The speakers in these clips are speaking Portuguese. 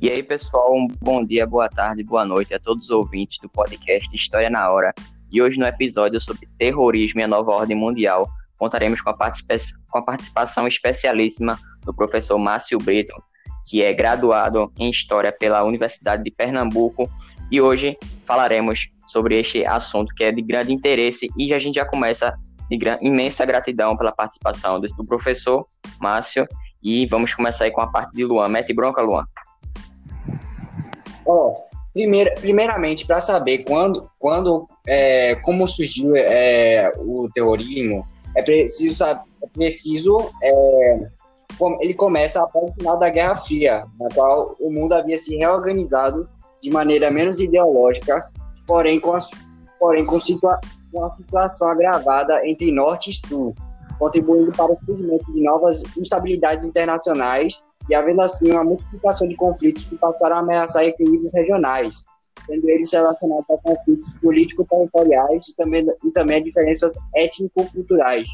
E aí, pessoal, um bom dia, boa tarde, boa noite a todos os ouvintes do podcast História na Hora. E hoje, no episódio sobre terrorismo e a nova ordem mundial, contaremos com a, com a participação especialíssima do professor Márcio Brito, que é graduado em História pela Universidade de Pernambuco. E hoje falaremos sobre este assunto que é de grande interesse e a gente já começa de imensa gratidão pela participação do professor Márcio. E vamos começar aí com a parte de Luan. Mete bronca, Luan. Ó, primeira, primeiramente, para saber quando, quando é, como surgiu é, o terrorismo, é preciso saber, é preciso é, ele começa após o final da Guerra Fria, na qual o mundo havia se reorganizado de maneira menos ideológica, porém com, a, porém com, situa, com a situação agravada entre Norte e Sul, contribuindo para o surgimento de novas instabilidades internacionais e havendo assim uma multiplicação de conflitos que passaram a ameaçar equilíbrios regionais, sendo eles relacionados a conflitos político-territoriais e também, e também a diferenças étnico-culturais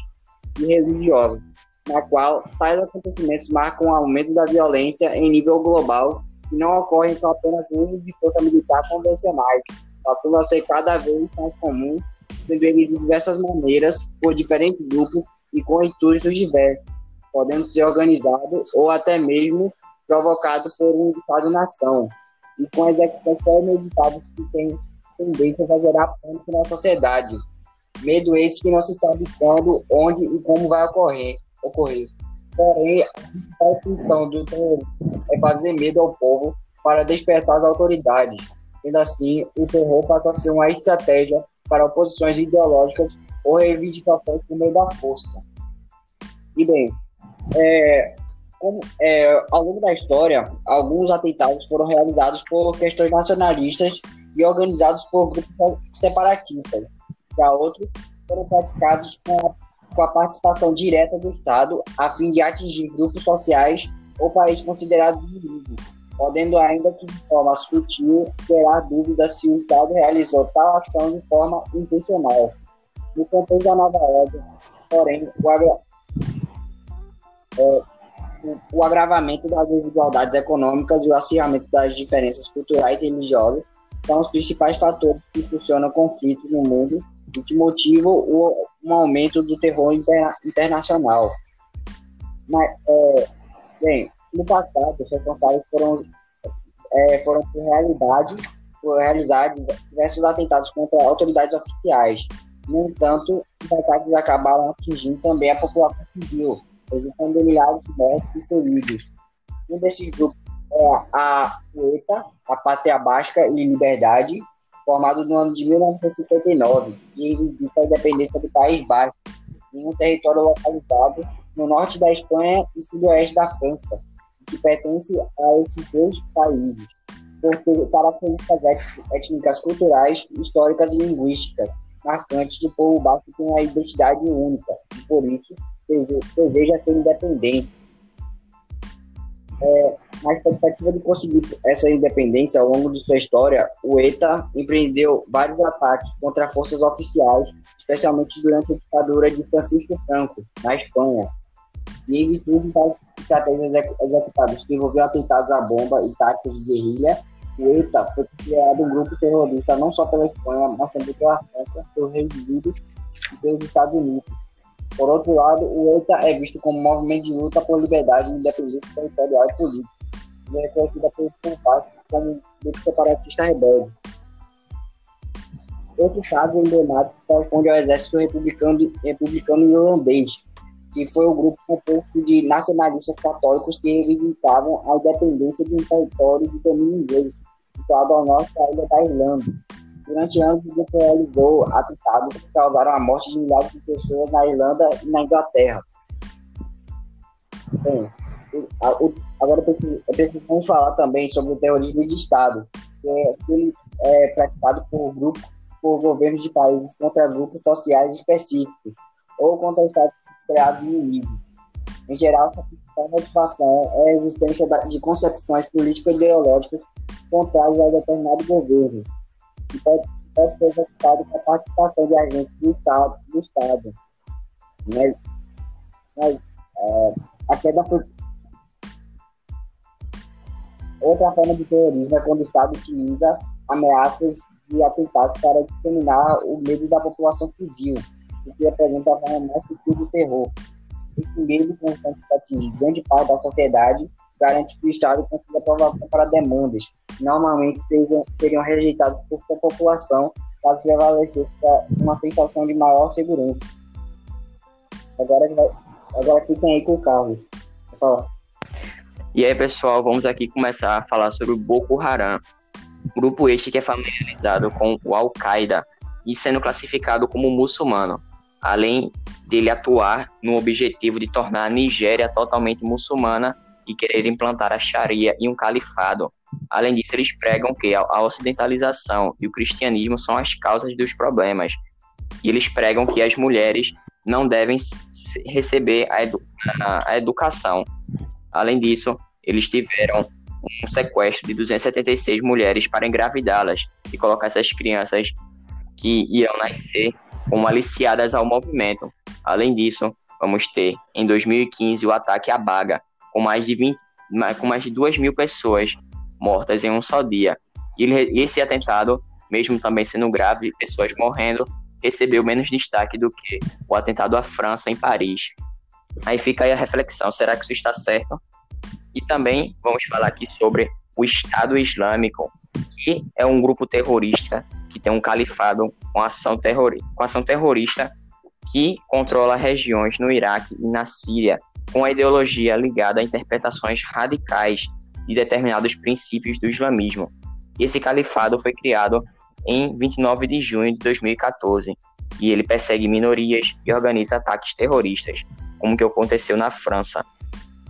e religiosas, na qual tais acontecimentos marcam o aumento da violência em nível global e não ocorrem só apenas usos de força militar convencionais, passando a ser cada vez mais comum, sendo eles de diversas maneiras, por diferentes grupos e com intuitos diversos podendo ser organizado ou até mesmo provocado por um Estado-nação, e com execuções premeditadas que têm tendências a gerar pânico na sociedade. Medo esse que não se sabe quando, onde e como vai ocorrer. ocorrer. Porém, a principal função do terrorismo é fazer medo ao povo para despertar as autoridades. Sendo assim, o terror passa a ser uma estratégia para oposições ideológicas ou reivindicações por meio da força. E bem, é, como, é, ao longo da história, alguns atentados foram realizados por questões nacionalistas e organizados por grupos separatistas. Já outros foram praticados com a, com a participação direta do Estado, a fim de atingir grupos sociais ou países considerados inimigos, podendo ainda que de forma sutil gerar dúvida se o Estado realizou tal ação de forma intencional. No contexto da nova ordem, porém, o, é, o, o, agravamento das desigualdades econômicas e o acirramento das diferenças culturais e religiosas são os principais fatores que impulsionam conflitos no mundo e que motivam o, um aumento do terror interna, internacional. Mas, é, bem, no passado, os responsáveis foram, é, foram por realidade, por realizar diversos atentados contra autoridades oficiais. No entanto, os ataques acabaram atingindo também a população civil, resultando milhares de e feridos. Um desses grupos é a UETA, a Pátria Basca e Liberdade, formado no ano de 1959, que existe a independência do País Basco, em um território localizado no norte da Espanha e sudoeste da França, que pertence a esses dois países, por ter características étnicas, culturais, históricas e linguísticas marcantes do povo basco tem uma identidade única, e por isso deseja ser independente. É, na expectativa de conseguir essa independência ao longo de sua história, o ETA empreendeu vários ataques contra forças oficiais, especialmente durante a ditadura de Francisco Franco, na Espanha. E em virtude das estratégias executadas que envolviam atentados à bomba e táticas de guerrilha, o ETA foi considerado um grupo terrorista não só pela Espanha, mas também pela França, pelo Reino Unido e pelos Estados Unidos. Por outro lado, o ETA é visto como um movimento de luta por liberdade, independência territorial e política, e é reconhecida por parte como grupo separatista rebelde. Outro caso emblemático corresponde ao exército republicano, republicano irlandês, que foi o grupo composto de nacionalistas católicos que reivindicavam a independência de um território de domínio inglês, situado ao norte da ilha da Irlanda. Durante anos, grupo realizou atentados que causaram a morte de milhares de pessoas na Irlanda e na Inglaterra. Bem, agora precisamos falar também sobre o terrorismo de Estado, que é é, praticado por grupos, por governos de países contra grupos sociais específicos ou contra estados criados inimigos. Em geral, a motivação é a existência de concepções político-ideológicas contrárias a determinado governo que pode, pode ser executado com a participação de agentes do Estado. Do estado. Mas, mas é, a queda foi. outra forma de terrorismo é quando o Estado utiliza ameaças de atentados para disseminar o medo da população civil, o que apresenta a forma mais sutil do terror. Esse medo constante que atinge grande parte da sociedade garante que o Estado consiga aprovação para demandas normalmente seriam rejeitadas por sua população caso prevalecesse uma sensação de maior segurança. Agora, agora fiquem aí com o Carlos. E aí, pessoal, vamos aqui começar a falar sobre o Boko Haram. Grupo este que é familiarizado com o Al-Qaeda e sendo classificado como muçulmano, além dele atuar no objetivo de tornar a Nigéria totalmente muçulmana e querer implantar a Sharia e um califado. Além disso, eles pregam que a ocidentalização e o cristianismo são as causas dos problemas. E eles pregam que as mulheres não devem receber a, edu a educação. Além disso, eles tiveram um sequestro de 276 mulheres para engravidá-las e colocar essas crianças que irão nascer como aliciadas ao movimento. Além disso, vamos ter em 2015 o ataque à Baga, com mais de 20, com mais de 2 mil pessoas mortas em um só dia. E esse atentado, mesmo também sendo grave, pessoas morrendo, recebeu menos destaque do que o atentado à França em Paris. Aí fica aí a reflexão: será que isso está certo? E também vamos falar aqui sobre o Estado Islâmico, que é um grupo terrorista que tem um califado com ação, terrori com ação terrorista que controla regiões no Iraque e na Síria, com a ideologia ligada a interpretações radicais de determinados princípios do islamismo. Esse califado foi criado em 29 de junho de 2014 e ele persegue minorias e organiza ataques terroristas, como que aconteceu na França.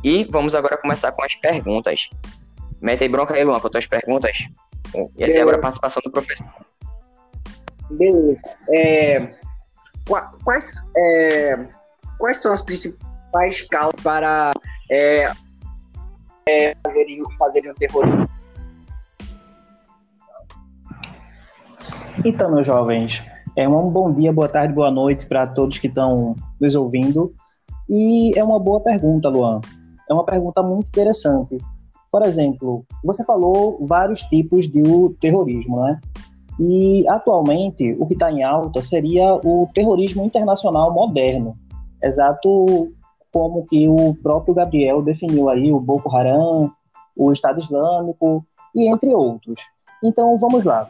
E vamos agora começar com as perguntas. Mete aí bronca aí, Luan, com as tuas perguntas. E até agora a participação do professor. Beleza. É, quais, é, quais são as principais causas para é, é, o terrorismo? Então, meus jovens, é um bom dia, boa tarde, boa noite para todos que estão nos ouvindo. E é uma boa pergunta, Luan é uma pergunta muito interessante. Por exemplo, você falou vários tipos de terrorismo, né? E atualmente o que está em alta seria o terrorismo internacional moderno, exato como que o próprio Gabriel definiu aí o Boko Haram, o Estado Islâmico e entre outros. Então vamos lá.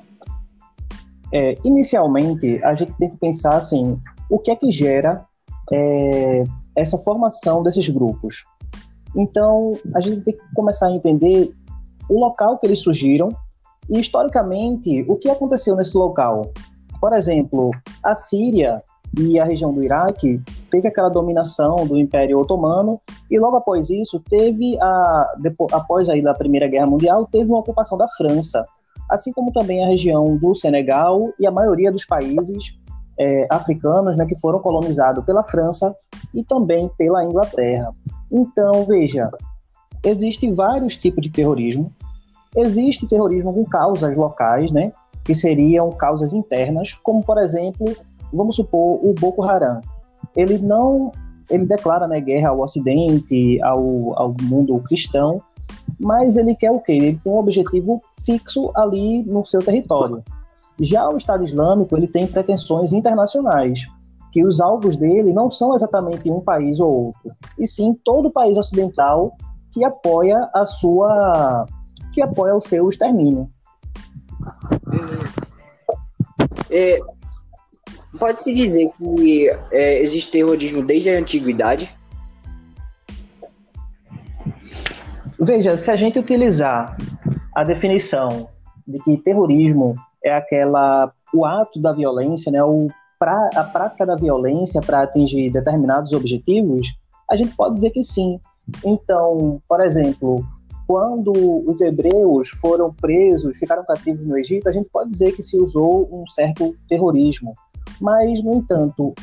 É, inicialmente a gente tem que pensar assim, o que é que gera é, essa formação desses grupos? Então, a gente tem que começar a entender o local que eles surgiram e, historicamente, o que aconteceu nesse local. Por exemplo, a Síria e a região do Iraque teve aquela dominação do Império Otomano e logo após isso teve a depois, após aí da Primeira Guerra Mundial teve uma ocupação da França, assim como também a região do Senegal e a maioria dos países é, africanos né, que foram colonizados pela França e também pela Inglaterra. Então, veja, existem vários tipos de terrorismo. Existe terrorismo com causas locais, né, que seriam causas internas, como por exemplo, vamos supor o Boko Haram. Ele não, ele declara né, guerra ao Ocidente, ao, ao mundo cristão, mas ele quer o quê? Ele tem um objetivo fixo ali no seu território. Já o Estado Islâmico ele tem pretensões internacionais, que os alvos dele não são exatamente um país ou outro, e sim todo o país ocidental que apoia a sua que apoia o seu extermínio. É, Pode-se dizer que é, existe terrorismo desde a antiguidade? Veja, se a gente utilizar a definição de que terrorismo é aquela o ato da violência, né, o pra, a prática da violência para atingir determinados objetivos, a gente pode dizer que sim. Então, por exemplo, quando os hebreus foram presos, ficaram cativos no Egito, a gente pode dizer que se usou um certo terrorismo. Mas, no entanto,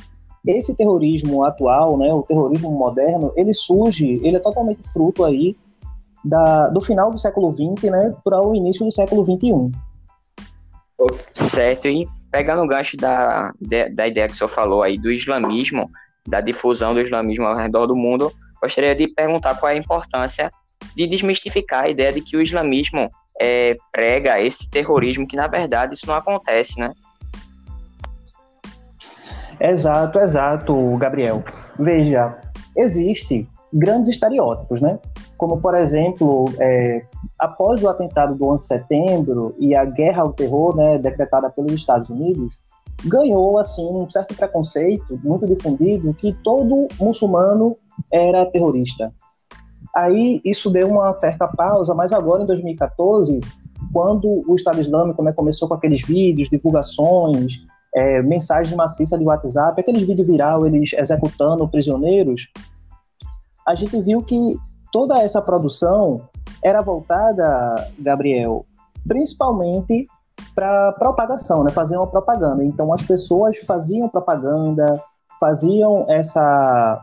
esse terrorismo atual, né, o terrorismo moderno, ele surge, ele é totalmente fruto aí da, do final do século XX né, para o início do século XXI. Certo, e pegando o gancho da, da ideia que o senhor falou aí do islamismo, da difusão do islamismo ao redor do mundo, gostaria de perguntar qual é a importância de desmistificar a ideia de que o islamismo é, prega esse terrorismo, que na verdade isso não acontece, né? Exato, exato, Gabriel. Veja, existe grandes estereótipos, né? Como, por exemplo, é, após o atentado do 11 de setembro e a guerra ao terror, né, decretada pelos Estados Unidos, ganhou assim um certo preconceito muito difundido que todo muçulmano era terrorista. Aí isso deu uma certa pausa, mas agora em 2014, quando o Estado Islâmico né, começou com aqueles vídeos, divulgações, é, mensagens maciças de WhatsApp, aqueles vídeos viral, eles executando prisioneiros, a gente viu que toda essa produção era voltada, Gabriel, principalmente para propagação, né? Fazer uma propaganda. Então as pessoas faziam propaganda, faziam essa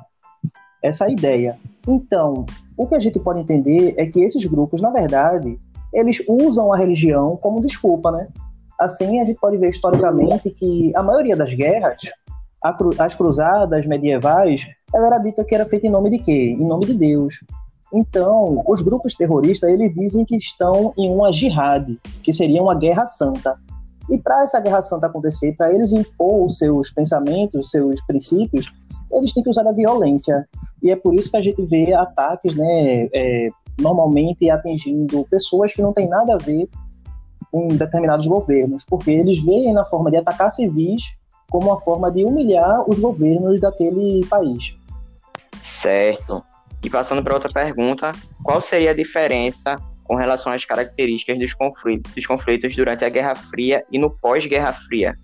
essa ideia. Então, o que a gente pode entender é que esses grupos, na verdade, eles usam a religião como desculpa, né? Assim, a gente pode ver historicamente que a maioria das guerras, as cruzadas medievais, ela era dita que era feita em nome de quê? Em nome de Deus. Então, os grupos terroristas, eles dizem que estão em uma jihad, que seria uma guerra santa. E para essa guerra santa acontecer, para eles impor os seus pensamentos, os seus princípios, eles têm que usar a violência. E é por isso que a gente vê ataques, né, é, normalmente atingindo pessoas que não têm nada a ver com determinados governos, porque eles veem na forma de atacar civis como uma forma de humilhar os governos daquele país. Certo. E passando para outra pergunta, qual seria a diferença com relação às características dos conflitos, dos conflitos durante a Guerra Fria e no pós-Guerra Fria?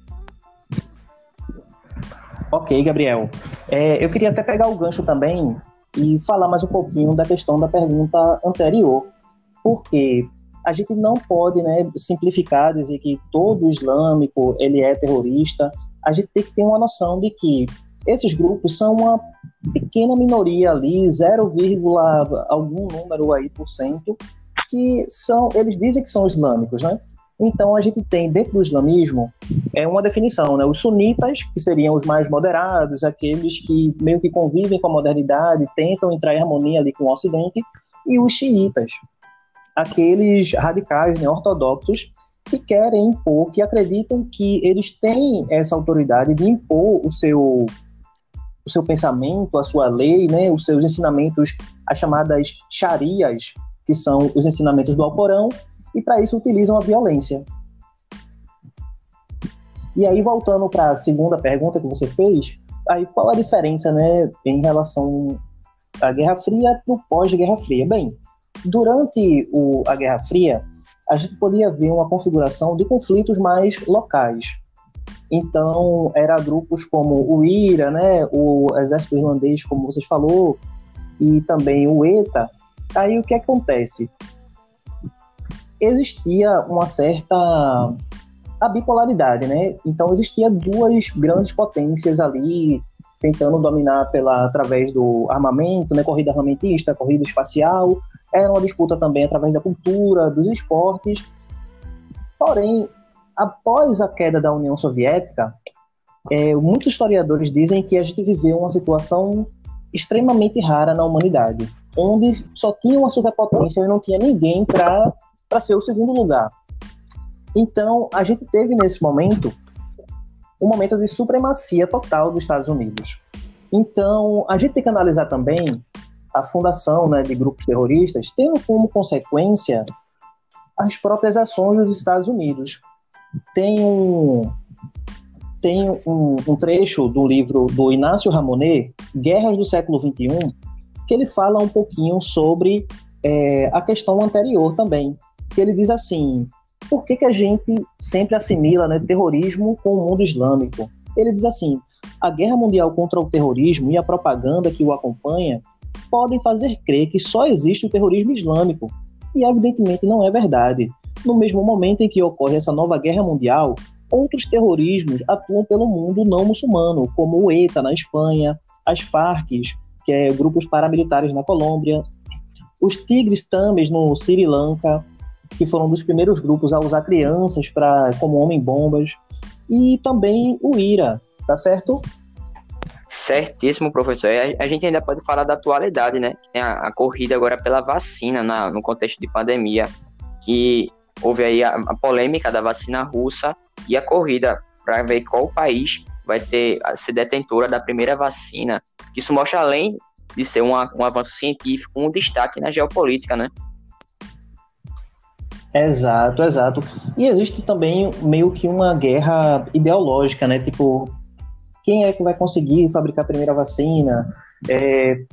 Ok, Gabriel. É, eu queria até pegar o gancho também e falar mais um pouquinho da questão da pergunta anterior, porque a gente não pode né, simplificar, dizer que todo islâmico ele é terrorista. A gente tem que ter uma noção de que esses grupos são uma pequena minoria ali, 0, algum número aí por cento, que são, eles dizem que são islâmicos, né? Então a gente tem dentro do islamismo é uma definição, né? Os sunitas, que seriam os mais moderados, aqueles que meio que convivem com a modernidade, tentam entrar em harmonia ali com o Ocidente, e os xiitas, aqueles radicais, né, ortodoxos, que querem impor, que acreditam que eles têm essa autoridade de impor o seu o seu pensamento, a sua lei, né, os seus ensinamentos, as chamadas sharias, que são os ensinamentos do Alcorão, e para isso utilizam a violência. E aí, voltando para a segunda pergunta que você fez, aí qual a diferença né, em relação à Guerra Fria para o pós-Guerra Fria? Bem, durante o, a Guerra Fria, a gente podia ver uma configuração de conflitos mais locais. Então, era grupos como o IRA, né, o Exército Irlandês, como vocês falou, e também o ETA. Aí o que acontece? existia uma certa a bipolaridade, né? Então existia duas grandes potências ali tentando dominar pela através do armamento, né? Corrida armamentista, corrida espacial. Era uma disputa também através da cultura, dos esportes. Porém, após a queda da União Soviética, é, muitos historiadores dizem que a gente viveu uma situação extremamente rara na humanidade, onde só tinha uma superpotência e não tinha ninguém para ser o segundo lugar. Então, a gente teve nesse momento um momento de supremacia total dos Estados Unidos. Então, a gente tem que analisar também a fundação né, de grupos terroristas, tendo como consequência as próprias ações dos Estados Unidos. Tem um, tem um, um trecho do livro do Inácio Ramonet, Guerras do Século XXI, que ele fala um pouquinho sobre é, a questão anterior também, que ele diz assim: por que, que a gente sempre assimila né, terrorismo com o mundo islâmico? Ele diz assim: a guerra mundial contra o terrorismo e a propaganda que o acompanha podem fazer crer que só existe o terrorismo islâmico. E evidentemente não é verdade. No mesmo momento em que ocorre essa nova guerra mundial, outros terrorismos atuam pelo mundo não muçulmano, como o ETA na Espanha, as Farc, que é grupos paramilitares na Colômbia, os Tigres Tames no Sri Lanka, que foram um dos primeiros grupos a usar crianças para como homem-bombas, e também o IRA, tá certo? Certíssimo, professor. A, a gente ainda pode falar da atualidade, né? Tem a, a corrida agora pela vacina na, no contexto de pandemia, que houve aí a, a polêmica da vacina russa e a corrida para ver qual país vai ter ser detentora da primeira vacina. Isso mostra além de ser um, um avanço científico, um destaque na geopolítica, né? Exato, exato. E existe também meio que uma guerra ideológica, né? Tipo, quem é que vai conseguir fabricar a primeira vacina? É,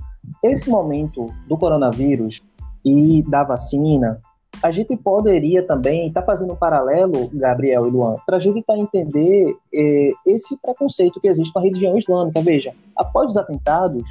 esse momento do coronavírus e da vacina, a gente poderia também estar tá fazendo um paralelo, Gabriel e Luan, para a gente tá entender é, esse preconceito que existe com a religião islâmica. Veja, após os atentados,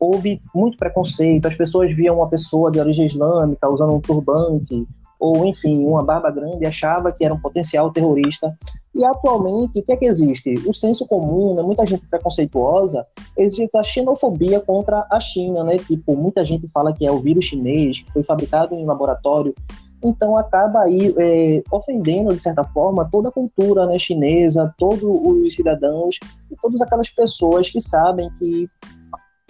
houve muito preconceito, as pessoas viam uma pessoa de origem islâmica usando um turbante, ou enfim, uma barba grande, achava que era um potencial terrorista. E atualmente, o que é que existe? O senso comum, né, muita gente preconceituosa, existe a xenofobia contra a China, né? Tipo, muita gente fala que é o vírus chinês, que foi fabricado em laboratório. Então acaba aí é, ofendendo, de certa forma, toda a cultura né, chinesa, todos os cidadãos e todas aquelas pessoas que sabem que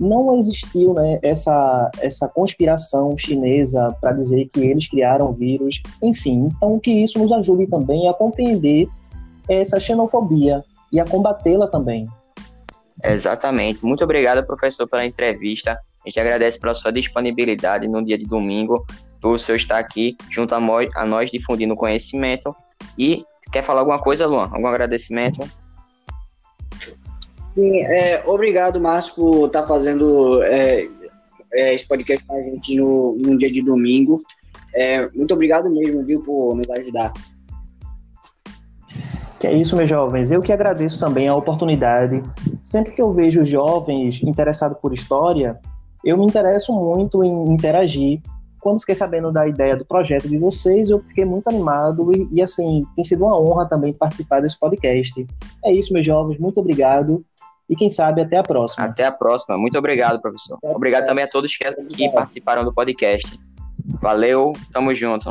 não existiu né, essa, essa conspiração chinesa para dizer que eles criaram vírus, enfim. Então, que isso nos ajude também a compreender essa xenofobia e a combatê-la também. Exatamente. Muito obrigado, professor, pela entrevista. A gente agradece pela sua disponibilidade no dia de domingo, por senhor estar aqui junto a nós, a nós difundindo conhecimento. E quer falar alguma coisa, Luan? Algum agradecimento? Sim, é, obrigado, Márcio, por estar tá fazendo é, é, esse podcast com a gente no, no dia de domingo. É, muito obrigado mesmo, viu, por nos ajudar. Que é isso, meus jovens. Eu que agradeço também a oportunidade. Sempre que eu vejo jovens interessados por história, eu me interesso muito em interagir. Quando fiquei sabendo da ideia do projeto de vocês, eu fiquei muito animado e, e assim, tem sido uma honra também participar desse podcast. É isso, meus jovens. Muito obrigado e quem sabe até a próxima. Até a próxima. Muito obrigado, professor. Até obrigado também a todos que, que participaram do podcast. Valeu, tamo junto.